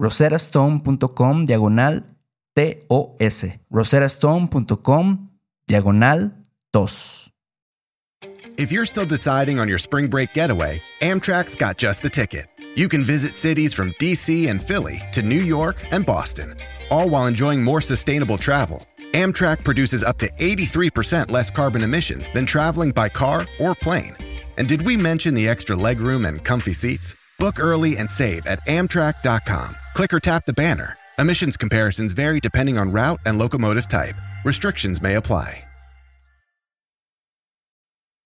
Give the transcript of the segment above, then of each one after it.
roserastone.com diagonal TOS. roserastone.com diagonal TOS. If you're still deciding on your spring break getaway, Amtrak's got just the ticket. You can visit cities from DC and Philly to New York and Boston, all while enjoying more sustainable travel. Amtrak produces up to 83% less carbon emissions than traveling by car or plane. And did we mention the extra legroom and comfy seats? Book early and save at Amtrak.com. Click or tap the banner. Emissions comparisons vary depending on route and locomotive type. Restrictions may apply.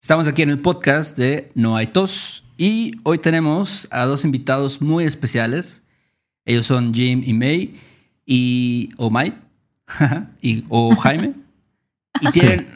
Estamos aquí en el podcast de No hay tos y hoy tenemos a dos invitados muy especiales. Ellos son Jim y May y o May y o Jaime y tienen,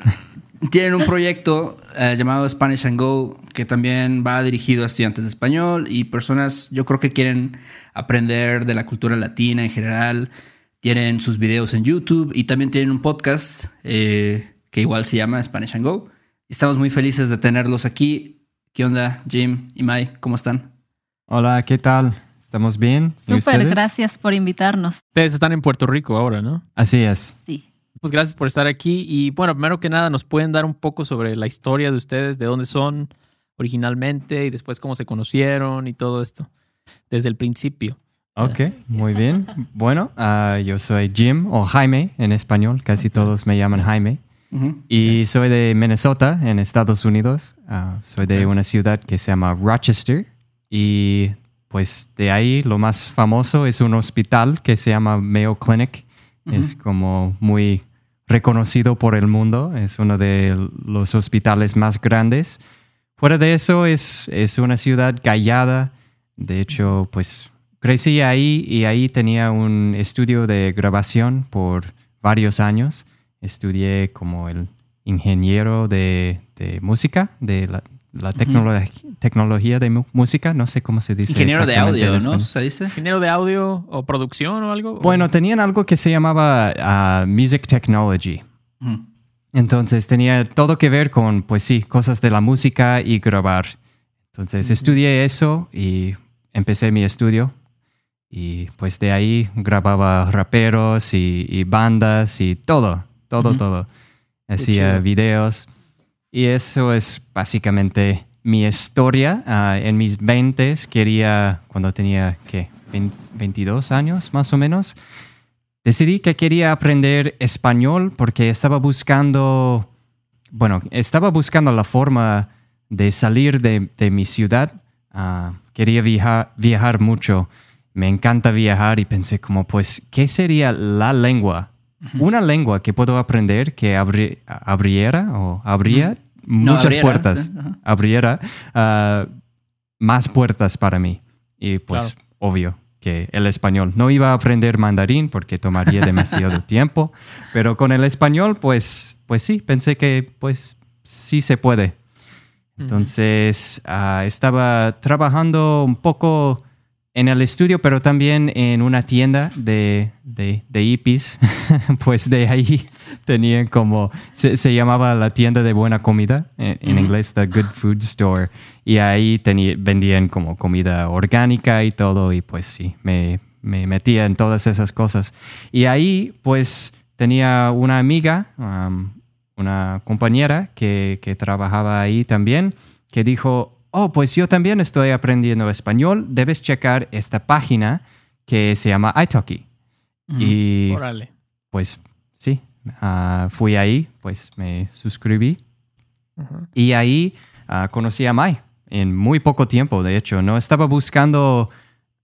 tienen un proyecto eh, llamado Spanish and Go que también va dirigido a estudiantes de español y personas yo creo que quieren aprender de la cultura latina en general. Tienen sus videos en YouTube y también tienen un podcast eh, que igual se llama Spanish and Go. Estamos muy felices de tenerlos aquí. ¿Qué onda, Jim y Mai? ¿Cómo están? Hola, ¿qué tal? ¿Estamos bien? ¿Y Súper, ustedes? gracias por invitarnos. Ustedes están en Puerto Rico ahora, ¿no? Así es. Sí. Pues gracias por estar aquí. Y bueno, primero que nada, ¿nos pueden dar un poco sobre la historia de ustedes, de dónde son originalmente y después cómo se conocieron y todo esto? Desde el principio. Ok, muy bien. Bueno, ah, yo soy Jim o Jaime en español. Casi todos me llaman Jaime. Y soy de Minnesota, en Estados Unidos. Ah, soy de una ciudad que se llama Rochester. Y pues de ahí lo más famoso es un hospital que se llama Mayo Clinic. Es como muy reconocido por el mundo. Es uno de los hospitales más grandes. Fuera de eso, es, es una ciudad callada. De hecho, pues crecí ahí y ahí tenía un estudio de grabación por varios años. Estudié como el ingeniero de, de música, de la, la tecnolo- tecnología de música. No sé cómo se dice. Ingeniero de audio, ¿no? ¿Se dice? ¿Ingeniero de audio o producción o algo? Bueno, tenían algo que se llamaba ah, Music Technology. Entonces tenía todo que ver con, pues sí, cosas de la música y grabar. Entonces estudié eso y empecé mi estudio. Y pues de ahí grababa raperos y, y bandas y todo, todo, todo. hacía videos. Y eso es básicamente mi historia. Ah, en mis 20 quería, cuando tenía, ¿qué? 20 22 años más o menos, decidí que quería aprender español porque estaba buscando, bueno, estaba buscando la forma de salir de, de mi ciudad. Ah, quería viajar, viajar mucho. Me encanta viajar y pensé como, pues, ¿qué sería la lengua? Una lengua que puedo aprender que abri- abriera o abría No, muchas abriera, puertas. sí. Abriera ah, más puertas para mí. Y pues, Claro. obvio que el español. No iba a aprender mandarín porque tomaría demasiado tiempo, pero con el español, pues, pues sí, pensé que pues sí se puede. Entonces, ah, estaba trabajando un poco en el estudio, pero también en una tienda de, de, de hippies. pues de ahí tenían como, se, se llamaba la tienda de buena comida, en, en inglés, The Good Food Store. Y ahí tenía, vendían como comida orgánica y todo, y pues sí, me, me metía en todas esas cosas. Y ahí pues tenía una amiga, um, una compañera que, que trabajaba ahí también, que dijo, oh, pues yo también estoy aprendiendo español, debes checar esta página que se llama italki. Y Órale. pues sí, ah, fui ahí, pues me suscribí. Y ahí ah, conocí a Mai en muy poco tiempo, de hecho. No estaba buscando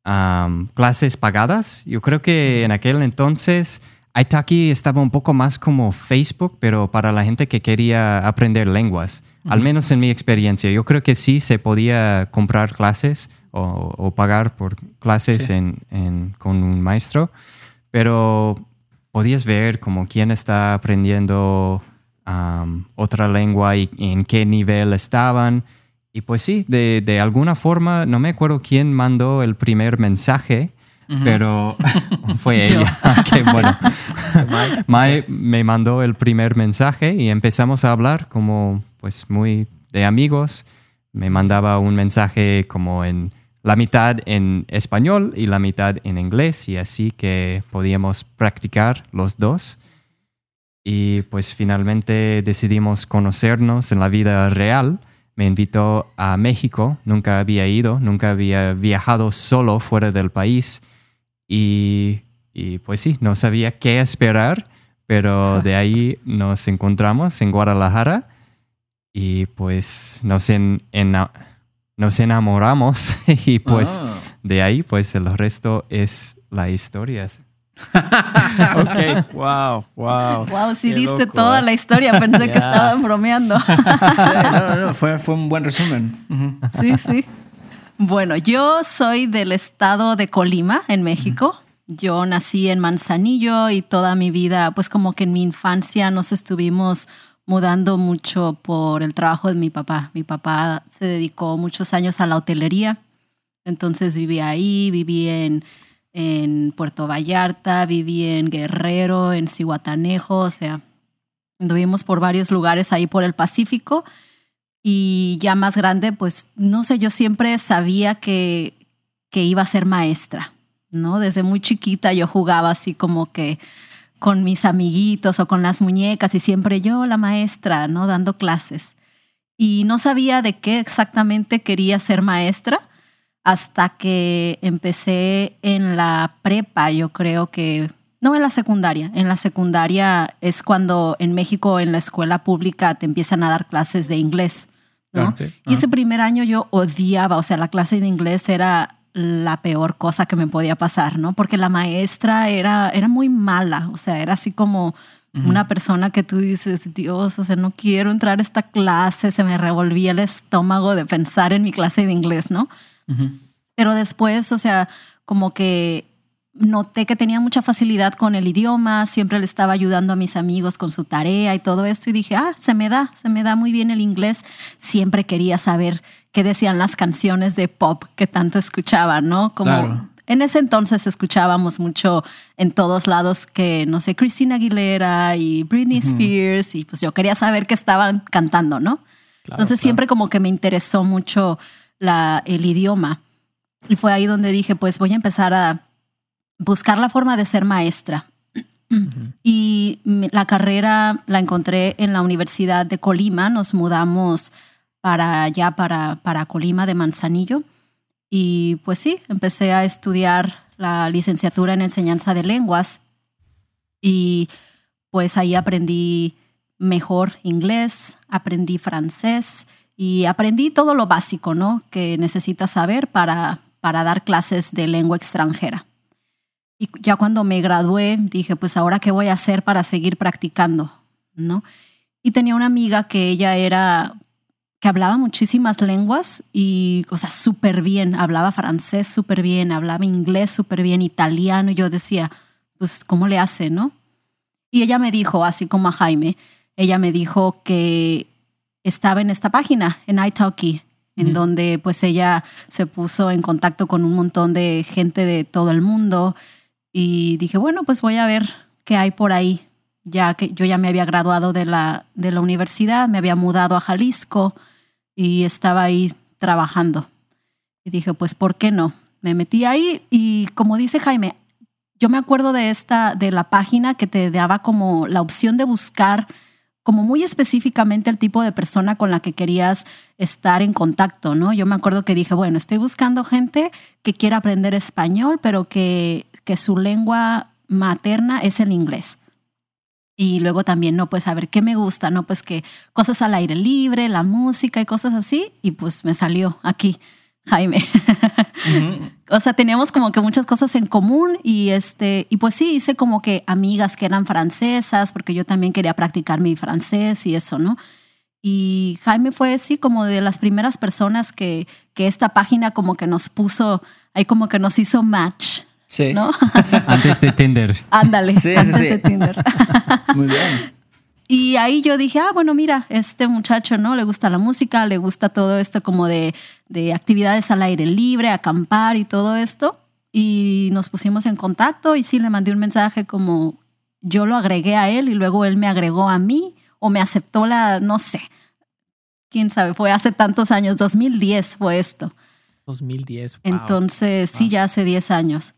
am, clases pagadas. Yo creo que en aquel entonces Italki estaba un poco más como Facebook, pero para la gente que quería aprender lenguas. Al menos en mi experiencia. Yo creo que sí se podía comprar clases o, o pagar por clases Sí. en- en- con un maestro, pero podías ver como quién está aprendiendo otra lengua y en qué nivel estaban. Y pues sí, de, de alguna forma, no me acuerdo quién mandó el primer mensaje, pero fue ella. Qué bueno. Mai me mandó el primer mensaje y empezamos a hablar como pues muy de amigos. Me mandaba un mensaje como en la mitad en español y la mitad en inglés y así que podíamos practicar los dos. Y pues finalmente decidimos conocernos en la vida real. Me invitó a México, nunca había ido, nunca había viajado solo fuera del país. Y, y, pues sí, no sabía qué esperar, pero de ahí nos encontramos en Guadalajara y pues nos, en- nos enamoramos y pues Ah. de ahí pues el resto es la historia. Ok, wow, wow. Wow, sí Qué diste loco, toda ¿eh? la historia. Pensé que estaban bromeando. Sí, no, no, no, fue, fue un buen resumen. Sí, sí. Bueno, yo soy del estado de Colima, en México. Yo nací en Manzanillo y toda mi vida, pues como que en mi infancia nos estuvimos mudando mucho por el trabajo de mi papá. Mi papá se dedicó muchos años a la hotelería, entonces viví ahí, viví en, en Puerto Vallarta, viví en Guerrero, en Cihuatanejo, o sea, anduvimos por varios lugares ahí por el Pacífico y ya más grande, pues no sé, yo siempre sabía que, que iba a ser maestra, ¿no? Desde muy chiquita yo jugaba así como que con mis amiguitos o con las muñecas y siempre yo la maestra, ¿no? Dando clases. Y no sabía de qué exactamente quería ser maestra hasta que empecé en la prepa, yo creo que, no en la secundaria, en la secundaria es cuando en México en la escuela pública te empiezan a dar clases de inglés, ¿no? Ah, sí. Y ese primer año yo odiaba, o sea, la clase de inglés era la peor cosa que me podía pasar, ¿no? Porque la maestra era, era muy mala, o sea, era así como una persona que tú dices, Dios, o sea, no quiero entrar a esta clase, se me revolvía el estómago de pensar en mi clase de inglés, ¿no? Pero después, o sea, como que noté que tenía mucha facilidad con el idioma, siempre le estaba ayudando a mis amigos con su tarea y todo esto y dije, ah, se me da, se me da muy bien el inglés. Siempre quería saber qué decían las canciones de pop que tanto escuchaba, ¿no? Como Claro. en ese entonces escuchábamos mucho en todos lados que, no sé, Christina Aguilera y Britney Spears y pues yo quería saber qué estaban cantando, ¿no? Claro, Entonces claro. siempre como que me interesó mucho la, el idioma. Y fue ahí donde dije, pues voy a empezar a buscar la forma de ser maestra. Y la carrera la encontré en la Universidad de Colima. Nos mudamos para allá, para, para Colima de Manzanillo. Y pues sí, empecé a estudiar la licenciatura en enseñanza de lenguas. Y pues ahí aprendí mejor inglés, aprendí francés y aprendí todo lo básico, ¿no? Que necesitas saber para, para dar clases de lengua extranjera. Y ya cuando me gradué, dije, pues ahora qué voy a hacer para seguir practicando, ¿no? Y tenía una amiga que ella era, que hablaba muchísimas lenguas y, o sea, súper bien, hablaba francés súper bien, hablaba inglés súper bien, italiano. Y yo decía, pues, ¿cómo le hace, no? Y ella me dijo, así como a Jaime, ella me dijo que estaba en esta página, en italki, en donde pues ella se puso en contacto con un montón de gente de todo el mundo y dije, bueno, pues voy a ver qué hay por ahí, ya que yo ya me había graduado de la, de la universidad, me había mudado a Jalisco y estaba ahí trabajando. Y dije, pues, ¿por qué no? Me metí ahí y como dice Jaime, yo me acuerdo de esta, de la página que te daba como la opción de buscar como muy específicamente el tipo de persona con la que querías estar en contacto, ¿no? Yo me acuerdo que dije, bueno, estoy buscando gente que quiera aprender español, pero que, que su lengua materna es el inglés. Y luego también, no, pues a ver qué me gusta, ¿no? Pues que cosas al aire libre, la música y cosas así. Y pues me salió aquí Jaime. o sea, teníamos como que muchas cosas en común y este, y pues sí, hice como que amigas que eran francesas, porque yo también quería practicar mi francés y eso, ¿no? Y Jaime fue así como de las primeras personas que, que esta página como que nos puso, ahí como que nos hizo match. Sí. ¿No? Antes de Tinder. Ándale, Sí, sí, antes sí. de Tinder. Muy bien. Y ahí yo dije, ah, bueno, mira, este muchacho, ¿no? Le gusta la música, le gusta todo esto como de, de actividades al aire libre, acampar y todo esto. Y nos pusimos en contacto y sí le mandé un mensaje como yo lo agregué a él y luego él me agregó a mí o me aceptó la, no sé, quién sabe, fue hace tantos años, 2010 fue esto. 2010. wow. Entonces, sí, ya hace 10 años.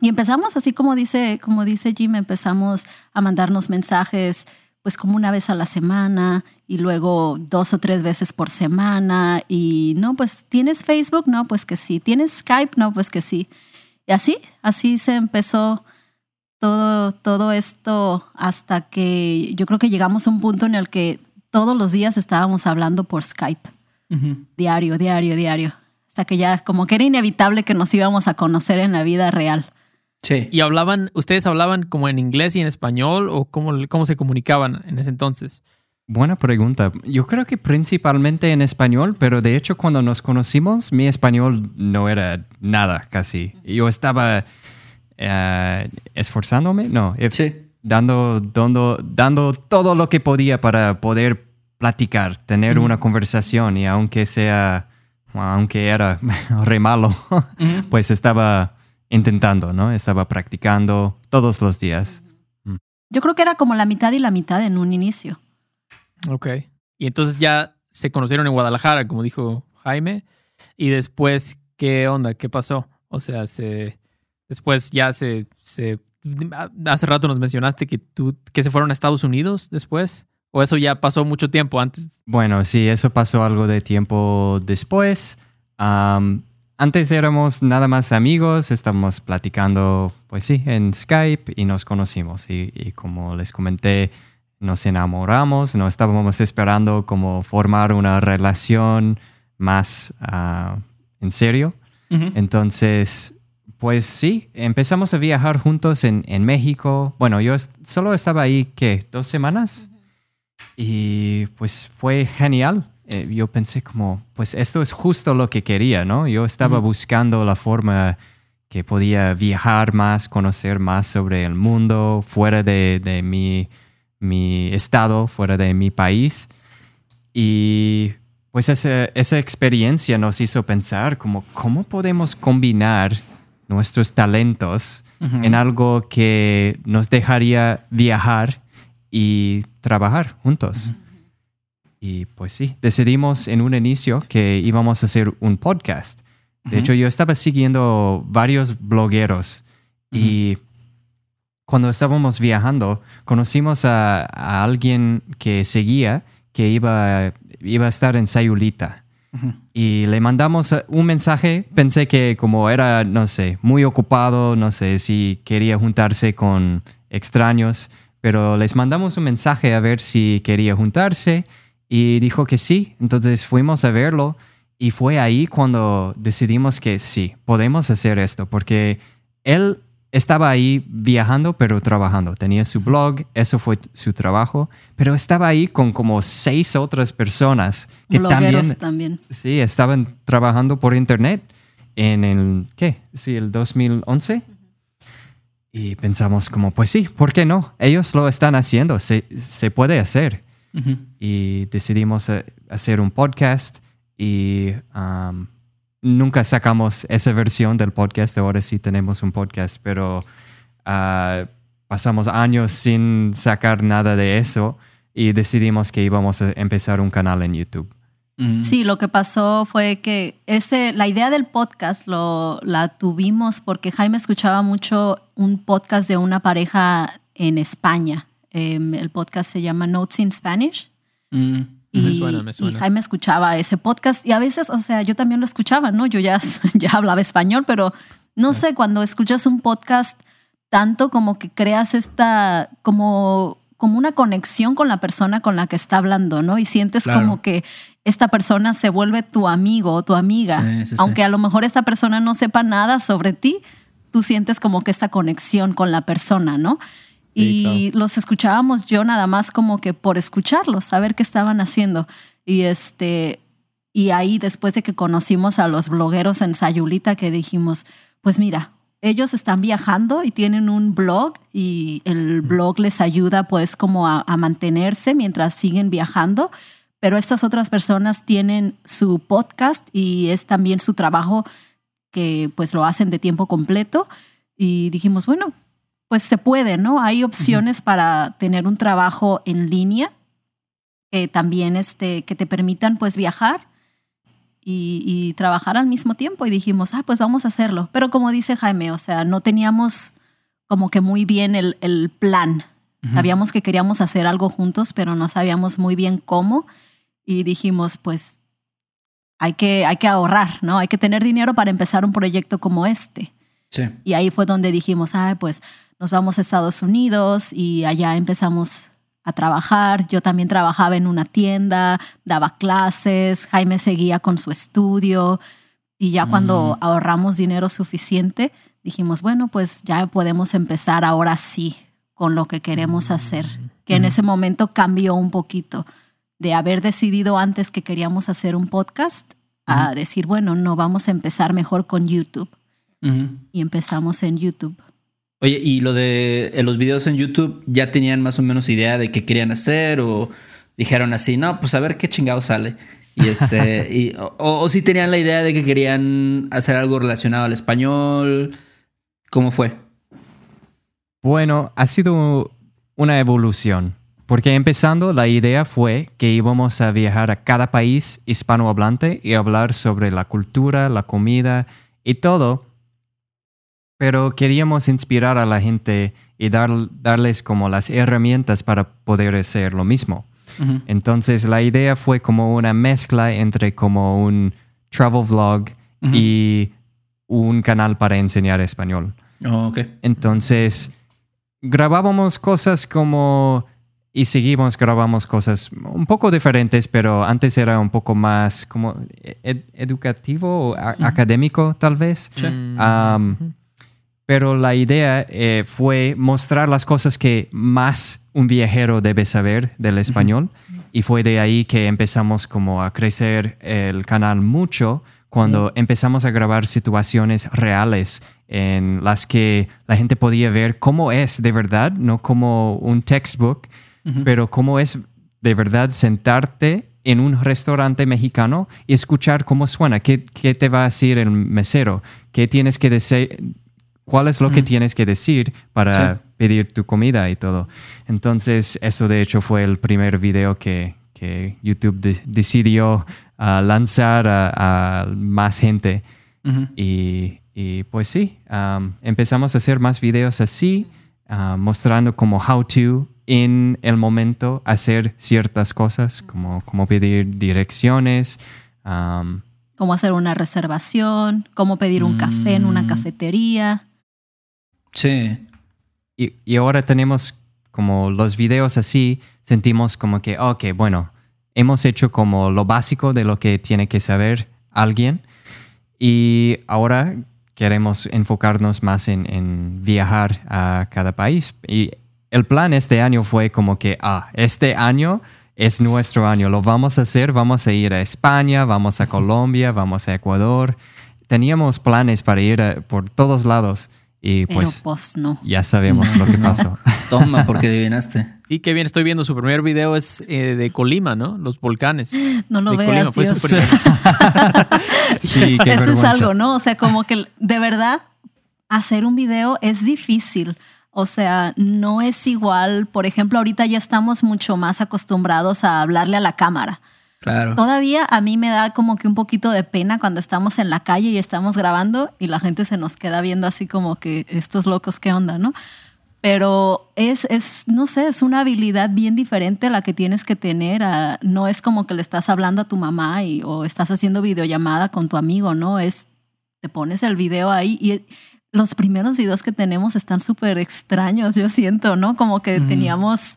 Y empezamos así como dice, como dice Jim, empezamos a mandarnos mensajes pues como una vez a la semana y luego dos o tres veces por semana. Y no, pues tienes Facebook, no, pues que sí, tienes Skype, no, pues que sí. Y así, así se empezó todo, todo esto hasta que yo creo que llegamos a un punto en el que todos los días estábamos hablando por Skype, diario, diario, diario, hasta que ya como que era inevitable que nos íbamos a conocer en la vida real. Sí. ¿Y hablaban, ustedes hablaban como en inglés y en español o cómo, cómo se comunicaban en ese entonces? Buena pregunta. Yo creo que principalmente en español, pero de hecho cuando nos conocimos, mi español no era nada casi. Yo estaba eh, esforzándome, no, eh, Sí. dando, dando, dando todo lo que podía para poder platicar, tener una conversación y aunque sea, aunque era re malo, pues estaba intentando, ¿no? Estaba practicando todos los días. Yo creo que era como la mitad y la mitad en un inicio. Ok. Y entonces ya se conocieron en Guadalajara, como dijo Jaime. Y después, ¿qué onda? ¿Qué pasó? O sea, se, después ya se, se... Hace rato nos mencionaste que, tú, que se fueron a Estados Unidos después. ¿O eso ya pasó mucho tiempo antes? Bueno, sí, eso pasó algo de tiempo después. Am, antes éramos nada más amigos, estábamos platicando, pues sí, en Skype y nos conocimos. Y, y como les comenté, nos enamoramos, no estábamos esperando como formar una relación más ah, en serio. Entonces, pues sí, empezamos a viajar juntos en, en México. Bueno, yo est- solo estaba ahí, ¿qué? ¿Dos semanas? Y pues fue genial. Eh, yo pensé como, pues esto es justo lo que quería, ¿no? Yo estaba buscando la forma que podía viajar más, conocer más sobre el mundo, fuera de, de mi, mi estado, fuera de mi país. Y pues esa, esa experiencia nos hizo pensar como, ¿cómo podemos combinar nuestros talentos en algo que nos dejaría viajar y trabajar juntos? Y pues sí, decidimos en un inicio que íbamos a hacer un podcast. De hecho, yo estaba siguiendo varios blogueros y cuando estábamos viajando, conocimos a, a alguien que seguía que iba, iba a estar en Sayulita. Y le mandamos eh, un mensaje. Pensé que como era, no sé, muy ocupado, no sé si quería juntarse con extraños, pero les mandamos un mensaje a ver si quería juntarse y dijo que sí. Entonces fuimos a verlo y fue ahí cuando decidimos que sí, podemos hacer esto, porque él estaba ahí viajando, pero trabajando. Tenía su blog, eso fue su trabajo, pero estaba ahí con como seis otras personas que también, también. sí, estaban trabajando por internet en el, ¿qué? Sí, el 2011. Y pensamos como, pues sí, ¿por qué no? Ellos lo están haciendo, se, se puede hacer. Y decidimos eh, hacer un podcast y um, nunca sacamos esa versión del podcast. Ahora sí tenemos un podcast, pero ah, pasamos años sin sacar nada de eso y decidimos que íbamos a empezar un canal en YouTube. Mm. Sí, lo que pasó fue que ese, la idea del podcast lo, la tuvimos porque Jaime escuchaba mucho un podcast de una pareja en España. Em, el podcast se llama Notes in Spanish. Mm. Y, Me suena, me y suena. Jaime escuchaba ese podcast y a veces, o sea, yo también lo escuchaba, ¿no? Yo ya, ya hablaba español, pero no sé, cuando escuchas un podcast tanto como que creas esta, como, como una conexión con la persona con la que está hablando, ¿no? Y sientes Claro. como que esta persona se vuelve tu amigo o tu amiga. Sí, sí, sí. Aunque a lo mejor esta persona no sepa nada sobre ti, tú sientes como que esta conexión con la persona, ¿no? Y los escuchábamos yo nada más como que por escucharlos, saber qué estaban haciendo. Y este, y ahí después de que conocimos a los blogueros en Sayulita que dijimos, pues mira, ellos están viajando y tienen un blog y el blog les ayuda pues como a, a mantenerse mientras siguen viajando, pero estas otras personas tienen su podcast y es también su trabajo que pues lo hacen de tiempo completo y dijimos, bueno, pues se puede, ¿no? Hay opciones para tener un trabajo en línea que también este, que te permitan pues viajar y, y trabajar al mismo tiempo. Y dijimos, ah, pues vamos a hacerlo. Pero como dice Jaime, o sea, no teníamos como que muy bien el, el plan. Sabíamos que queríamos hacer algo juntos, pero no sabíamos muy bien cómo. Y dijimos, pues hay que, hay que ahorrar, ¿no? Hay que tener dinero para empezar un proyecto como este. Sí. Y ahí fue donde dijimos, ah, pues nos vamos a Estados Unidos y allá empezamos a trabajar. Yo también trabajaba en una tienda, daba clases, Jaime seguía con su estudio y ya cuando ahorramos dinero suficiente, dijimos, bueno, pues ya podemos empezar ahora sí con lo que queremos hacer, que en ese momento cambió un poquito de haber decidido antes que queríamos hacer un podcast a decir, bueno, no, vamos a empezar mejor con YouTube y empezamos en YouTube. Oye, ¿y lo de eh, los videos en YouTube ya tenían más o menos idea de qué querían hacer o dijeron así, no, pues a ver qué chingado sale? Y este, y, o, o si tenían la idea de que querían hacer algo relacionado al español. ¿Cómo fue? Bueno, ha sido una evolución, porque empezando la idea fue que íbamos a viajar a cada país hispanohablante y hablar sobre la cultura, la comida y todo, pero queríamos inspirar a la gente y dar, darles como las herramientas para poder hacer lo mismo. Ujú. Entonces la idea fue como una mezcla entre como un travel vlog Ujú. y un canal para enseñar español. Oh, ok. Entonces, grabábamos cosas como... Y seguimos, grabamos cosas un poco diferentes, pero antes era un poco más como ed- educativo o a- académico, tal vez. Mm. Am, pero la idea eh, fue mostrar las cosas que más un viajero debe saber del español. Y fue de ahí que empezamos como a crecer el canal mucho cuando empezamos a grabar situaciones reales en las que la gente podía ver cómo es de verdad, no como un textbook, pero cómo es de verdad sentarte en un restaurante mexicano y escuchar cómo suena, qué, qué te va a decir el mesero, qué tienes que decir, cuál es lo que tienes que decir para Sí. pedir tu comida y todo. Entonces, eso de hecho fue el primer video que, que YouTube de- decidió ah, lanzar a, a más gente. Y, y, pues sí, am, empezamos a hacer más videos así. ah, mostrando como how to en el momento hacer ciertas cosas, como, como pedir direcciones. Cómo hacer una reservación, cómo pedir un café en una Mm. cafetería. Sí. y, y ahora tenemos como los videos así, sentimos como que, ok, bueno, hemos hecho como lo básico de lo que tiene que saber alguien y ahora queremos enfocarnos más en, en viajar a cada país. Y el plan este año fue como que, ah, este año es nuestro año, lo vamos a hacer, vamos a ir a España, vamos a Colombia, vamos a Ecuador. Teníamos planes para ir a- por todos lados y Pero pues pues no. ya sabemos lo que pasó. Toma, porque adivinaste. Sí, qué bien, estoy viendo su primer video es eh, de Colima, ¿no? Los volcanes. No lo de veas, Fue Dios. súper- Sí, qué Eso es algo, ¿no? O sea, como que de verdad hacer un video es difícil. O sea, no es igual. Por ejemplo, ahorita ya estamos mucho más acostumbrados a hablarle a la cámara. Claro. Todavía a mí me da como que un poquito de pena cuando estamos en la calle y estamos grabando y la gente se nos queda viendo así como que estos locos, ¿qué onda, no? Pero es, es, no sé, es una habilidad bien diferente la que tienes que tener. a- no es como que le estás hablando a tu mamá y, o estás haciendo videollamada con tu amigo, ¿no? Es, te pones el video ahí y los primeros videos que tenemos están súper extraños, yo siento, ¿no? Como que teníamos,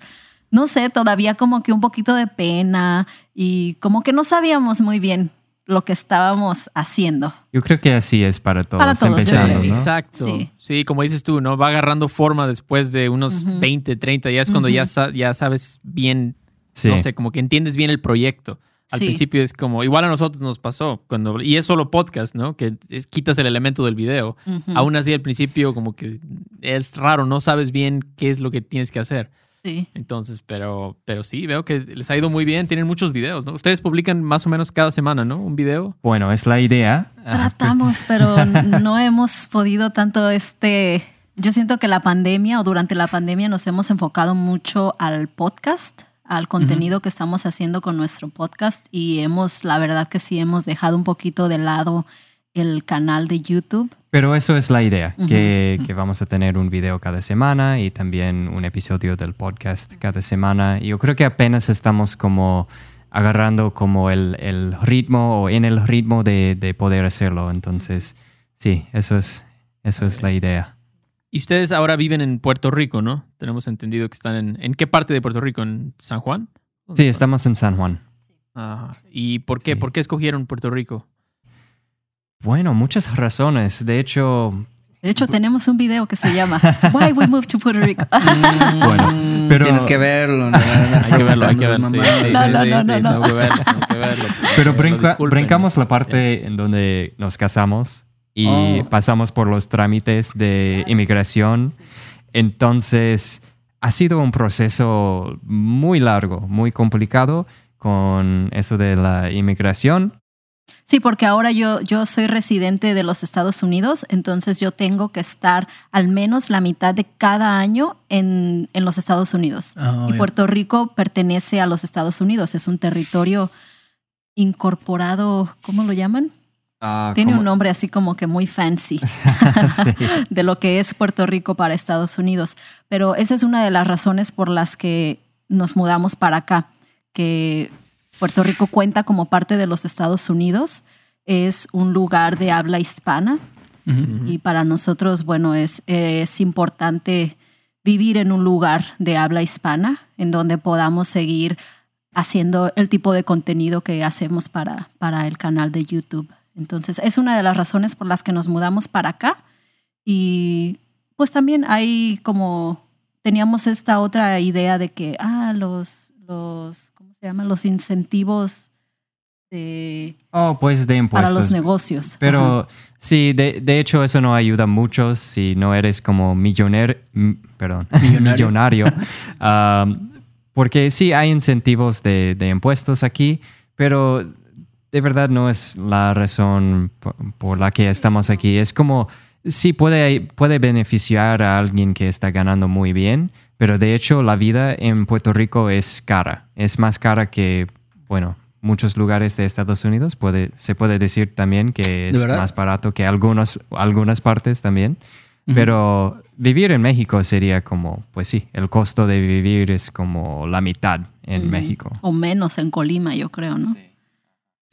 no sé, todavía como que un poquito de pena y como que no sabíamos muy bien lo que estábamos haciendo. Yo creo que así es para todos, Para todos. Exacto. Sí. Sí. como dices tú, ¿no? Va agarrando forma después de unos 20, 30. Ya es cuando ya, sa- ya sabes bien, Sí. no sé, como que entiendes bien el proyecto. Al Sí. principio es como, igual a nosotros nos pasó, cuando, y es solo podcast, ¿no? Que es- quitas el elemento del video. Ujú. Aún así, al principio, como que es raro, no sabes bien qué es lo que tienes que hacer. Sí. Entonces, pero, pero sí, veo que les ha ido muy bien. Tienen muchos videos, ¿no? Ustedes publican más o menos cada semana, ¿no? Un video. Bueno, es la idea. Tratamos, pero no hemos podido tanto este... Yo siento que la pandemia o durante la pandemia nos hemos enfocado mucho al podcast, al contenido que estamos haciendo con nuestro podcast y hemos, la verdad que sí, hemos dejado un poquito de lado el canal de YouTube. Pero eso es la idea, que, que vamos a tener un video cada semana y también un episodio del podcast cada semana. Y yo creo que apenas estamos como agarrando como el, el ritmo o en el ritmo de, de poder hacerlo. Entonces, sí, eso es, eso es la idea. Y ustedes ahora viven en Puerto Rico, ¿no? Tenemos entendido que están en... ¿En qué parte de Puerto Rico? ¿En San Juan? ¿Dónde Sí, estamos en San Juan. Ajá. ¿Y por qué? Sí. ¿Por qué escogieron Puerto Rico? Bueno, muchas razones. De hecho, De hecho, tenemos un video que se llama Why We Moved to Puerto Rico. bueno, pero, Tienes que verlo. Hay que verlo, hay que verlo. Pero brincamos la parte en donde nos casamos y Oh. pasamos por los trámites de inmigración. Entonces, ha sido un proceso muy largo, muy complicado con eso de la inmigración. Sí, porque ahora yo, yo soy residente de los Estados Unidos, entonces yo tengo que estar al menos la mitad de cada año en, en los Estados Unidos. Ah, y. Puerto Rico pertenece a los Estados Unidos, es un territorio incorporado, ¿cómo lo llaman? Ah, Tiene un nombre así como que muy fancy Sí. de lo que es Puerto Rico para Estados Unidos. Pero esa es una de las razones por las que nos mudamos para acá, que Puerto Rico cuenta como parte de los Estados Unidos, es un lugar de habla hispana y para nosotros, bueno, es, es importante vivir en un lugar de habla hispana en donde podamos seguir haciendo el tipo de contenido que hacemos para, para el canal de YouTube. Entonces, es una de las razones por las que nos mudamos para acá. Y pues también hay como, teníamos esta otra idea de que, ah, los, los ¿cómo se llama? Los incentivos de, Oh, pues de impuestos. para los negocios. Pero Ajá. sí, de, de hecho eso no ayuda mucho si no eres como milloner, m- perdón, Millonario. millonario. Um, porque sí hay incentivos de, de impuestos aquí, pero de verdad no es la razón po- por, la que estamos aquí. Es como, sí puede, puede beneficiar a alguien que está ganando muy bien, pero de hecho la vida en Puerto Rico es cara. Es más cara que, bueno, muchos lugares de Estados Unidos. Puede, se puede decir también que es más barato que algunos, algunas partes también. Pero vivir en México sería como, pues sí, el costo de vivir es como la mitad en. México. O menos en Colima, yo creo, ¿no? Sí,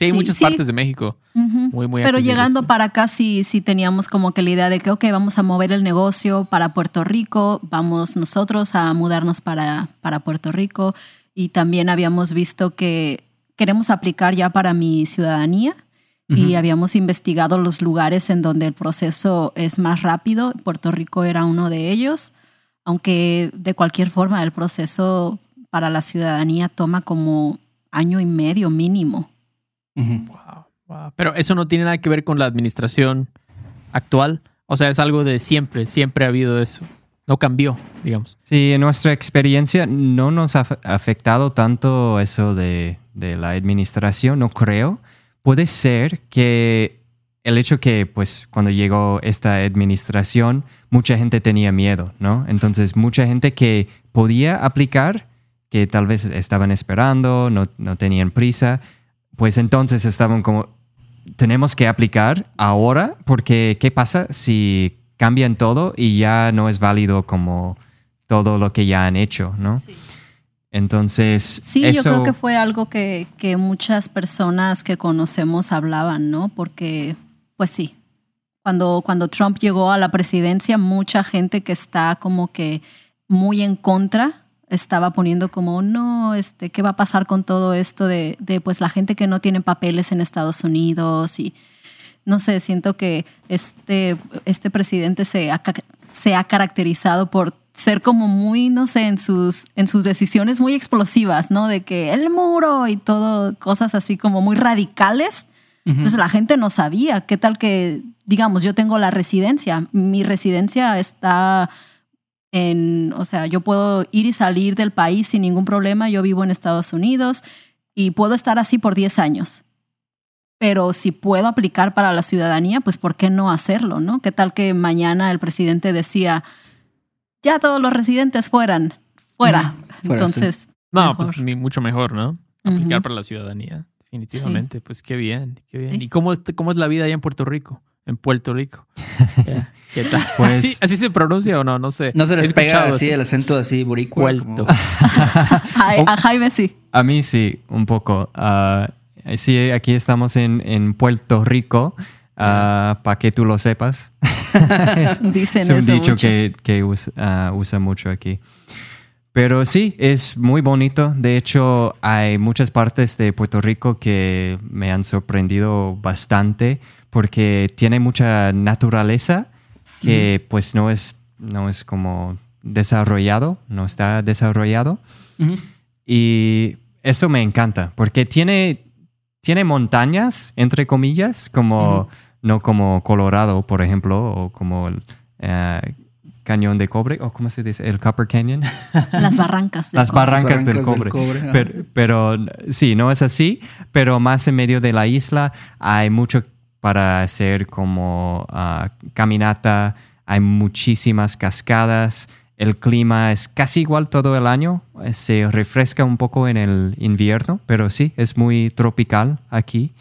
hay Sí, muchas sí. partes de México Ujú. muy, muy Pero llegando para acá sí, sí teníamos como que la idea de que, ok, vamos a mover el negocio para Puerto Rico, vamos nosotros a mudarnos para, para Puerto Rico y también habíamos visto que queremos aplicar ya para mi ciudadanía y habíamos investigado los lugares en donde el proceso es más rápido. Puerto Rico era uno de ellos, aunque de cualquier forma el proceso para la ciudadanía toma como año y medio mínimo. Ujú. Wow, wow. Pero eso no tiene nada que ver con la administración actual. O sea, es algo de siempre, siempre ha habido eso. No cambió, digamos. Sí, en nuestra experiencia no nos ha af- afectado tanto eso de, de la administración, no creo. Puede ser que el hecho que, pues, cuando llegó esta administración, mucha gente tenía miedo, ¿no? Entonces, mucha gente que podía aplicar, que tal vez estaban esperando, no, no tenían prisa, pues entonces estaban como, tenemos que aplicar ahora, porque ¿qué pasa si cambian todo y ya no es válido como todo lo que ya han hecho, ¿no? Entonces, Sí, yo creo que fue algo que, que muchas personas que conocemos hablaban, ¿no? Porque, pues sí, cuando, cuando Trump llegó a la presidencia, mucha gente que está como que muy en contra estaba poniendo como, no, este, ¿qué va a pasar con todo esto de, de pues la gente que no tiene papeles en Estados Unidos? Y no sé, siento que este, este presidente se ha, se ha caracterizado por ser como muy, no sé, en sus, en sus decisiones muy explosivas, ¿no? De que el muro y todo, cosas así como muy radicales. Entonces la gente no sabía. ¿Qué tal que, digamos, yo tengo la residencia? Mi residencia está en, o sea, yo puedo ir y salir del país sin ningún problema. Yo vivo en Estados Unidos y puedo estar así por 10 años. Pero si puedo aplicar para la ciudadanía, pues ¿por qué no hacerlo, no? ¿Qué tal que mañana el presidente decía, ya todos los residentes fueran, fuera? Fuera, Entonces, No, mejor. pues mucho mejor, ¿no? Aplicar Ujú. para la ciudadanía, definitivamente. Pues qué bien, qué bien. Sí. ¿Y cómo es, cómo es la vida allá en Puerto Rico? En Puerto Rico. Ya, ¿Qué tal? Pues- ¿Así, así se pronuncia o no? No sé. No se les pega así eso. el acento así boricua. Puerto. como- a, a Jaime sí. A mí sí, un poco. Ah, sí, aquí estamos en, en Puerto Rico, para que tú lo sepas. Dicen es un eso dicho mucho. que, que us- ah, usa mucho aquí. Pero sí, es muy bonito. De hecho, hay muchas partes de Puerto Rico que me han sorprendido bastante porque tiene mucha naturaleza que pues no es, no es como desarrollado, no está desarrollado. Y eso me encanta, porque tiene, tiene montañas, entre comillas, como no como Colorado, por ejemplo, o como el eh, Cañón de Cobre, o ¿cómo se dice? El Copper Canyon. Las barrancas. del Las cobre. barrancas, del cobre. del cobre, pero, pero, sí, no es así, pero más en medio de la isla hay mucho para hacer como ah, caminata, hay muchísimas cascadas, el clima es casi igual todo el año, eh, se refresca un poco en el invierno, pero sí, es muy tropical aquí.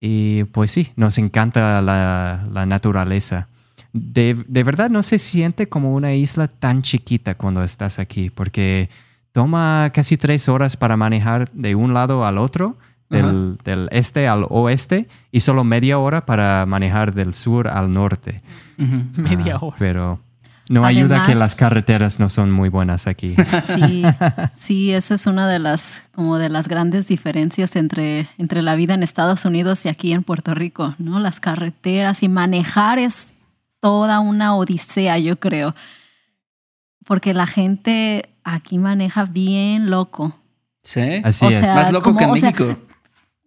Y pues sí, nos encanta la, la naturaleza. De, de verdad no se siente como una isla tan chiquita cuando estás aquí, porque toma casi tres horas para manejar de un lado al otro, del, del este al oeste, y solo media hora para manejar del sur al norte. Ujú. Media Ah, hora. Pero no ayuda que las carreteras no son muy buenas aquí. Sí, sí, eso es una de las como de las grandes diferencias entre, entre la vida en Estados Unidos y aquí en Puerto Rico, ¿no? Las carreteras y manejar es toda una odisea, yo creo. Porque la gente aquí maneja bien loco. Sí. Así O es. Más loco que en como, o sea, México.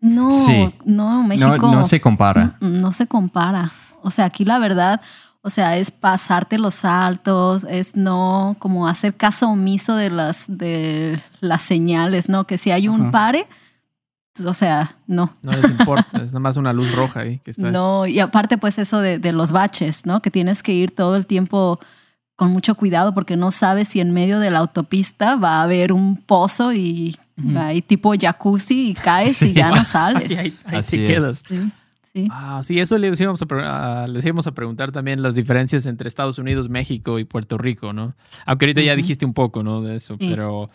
No, Sí. no, no, México. no se compara. Mm, No se compara. O sea, aquí la verdad, o sea, es pasarte los saltos, es no como hacer caso omiso de las de las señales, ¿no? Que si hay un Ajá. pare, o sea, no. No les importa. es nada más una luz roja ahí que está. No, y aparte pues eso de, de los baches, ¿no? Que tienes que ir todo el tiempo con mucho cuidado porque no sabes si en medio de la autopista va a haber un pozo y hay tipo jacuzzi y caes Sí. y ya no sales. Y ahí, ahí Así te es. quedas. Sí, Sí. Ah, sí, eso les íbamos a, pre- a- les íbamos a preguntar también las diferencias entre Estados Unidos, México y Puerto Rico, ¿no? Aunque ahorita ya dijiste un poco, ¿no? De eso, Sí. pero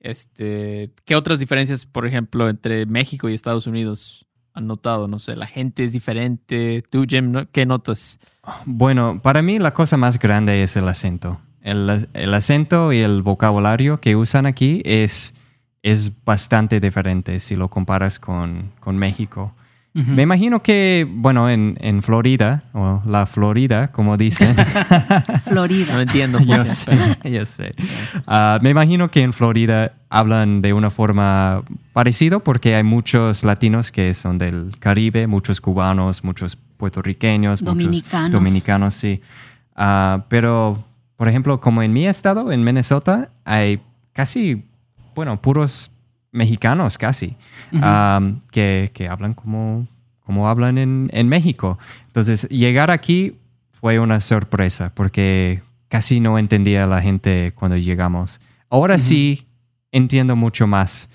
este, ¿qué otras diferencias, por ejemplo, entre México y Estados Unidos han notado? No sé, la gente es diferente. Tú, Jim. ¿qué notas? Bueno, para mí la cosa más grande es el acento. El, el acento y el vocabulario que usan aquí es, es bastante diferente si lo comparas con, con México. Me imagino que, bueno, en, en Florida, o la Florida, como dicen, No Florida. entiendo. por yo sé, yo sé. Ah, me imagino que en Florida hablan de una forma parecida porque hay muchos latinos que son del Caribe, muchos cubanos, muchos puertorriqueños, Dominicanos. muchos dominicanos, sí. Ah, pero, por ejemplo, como en mi estado, en Minnesota, hay casi, bueno, puros mexicanos casi, que, que hablan como, como hablan en, en México. Entonces, llegar aquí fue una sorpresa porque casi no entendía a la gente cuando llegamos. Ahora sí entiendo mucho más,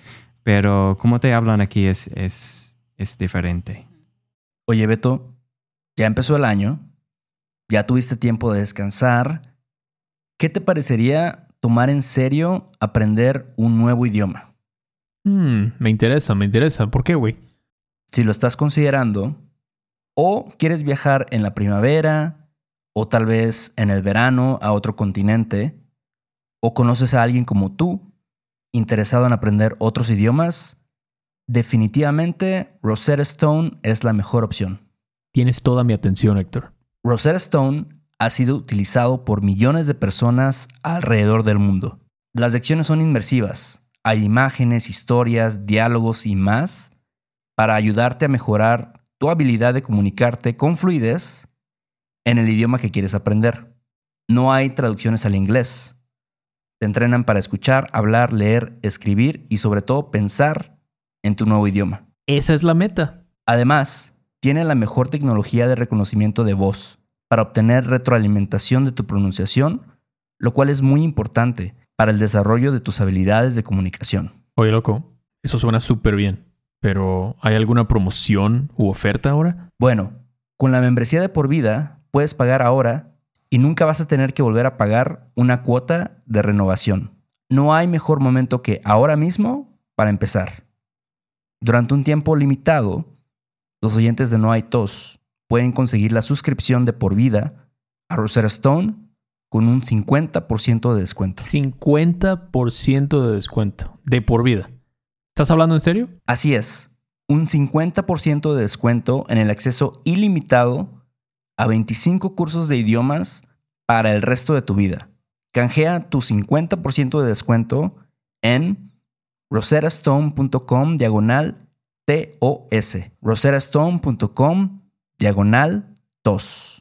pero como te hablan aquí es, es, es diferente. Oye, Beto, ya empezó el año, ya tuviste tiempo de descansar. ¿Qué te parecería tomar en serio aprender un nuevo idioma? Hmm, me interesa, me interesa. ¿Por qué, güey? Si lo estás considerando, o quieres viajar en la primavera, o tal vez en el verano a otro continente, o conoces a alguien como tú, interesado en aprender otros idiomas, definitivamente Rosetta Stone es la mejor opción. Tienes toda mi atención, Héctor. Rosetta Stone ha sido utilizado por millones de personas alrededor del mundo. Las lecciones son inmersivas. Hay imágenes, historias, diálogos y más para ayudarte a mejorar tu habilidad de comunicarte con fluidez en el idioma que quieres aprender. No hay traducciones al inglés. Te entrenan para escuchar, hablar, leer, escribir y sobre todo pensar en tu nuevo idioma. Esa es la meta. Además, tiene la mejor tecnología de reconocimiento de voz para obtener retroalimentación de tu pronunciación, lo cual es muy importante para el desarrollo de tus habilidades de comunicación. Oye, loco, eso suena súper bien. Pero, ¿hay alguna promoción u oferta ahora? Bueno, con la membresía de por vida puedes pagar ahora y nunca vas a tener que volver a pagar una cuota de renovación. No hay mejor momento que ahora mismo para empezar. Durante un tiempo limitado, los oyentes de No hay tos pueden conseguir la suscripción de por vida a Rosetta Stone con un 50% de descuento. 50% de descuento. De por vida. ¿Estás hablando en serio? Así es, un 50% de descuento en el acceso ilimitado a 25 cursos de idiomas para el resto de tu vida. Canjea tu 50% de descuento en roserastone.com diagonal TOS. roserastone.com diagonal TOS.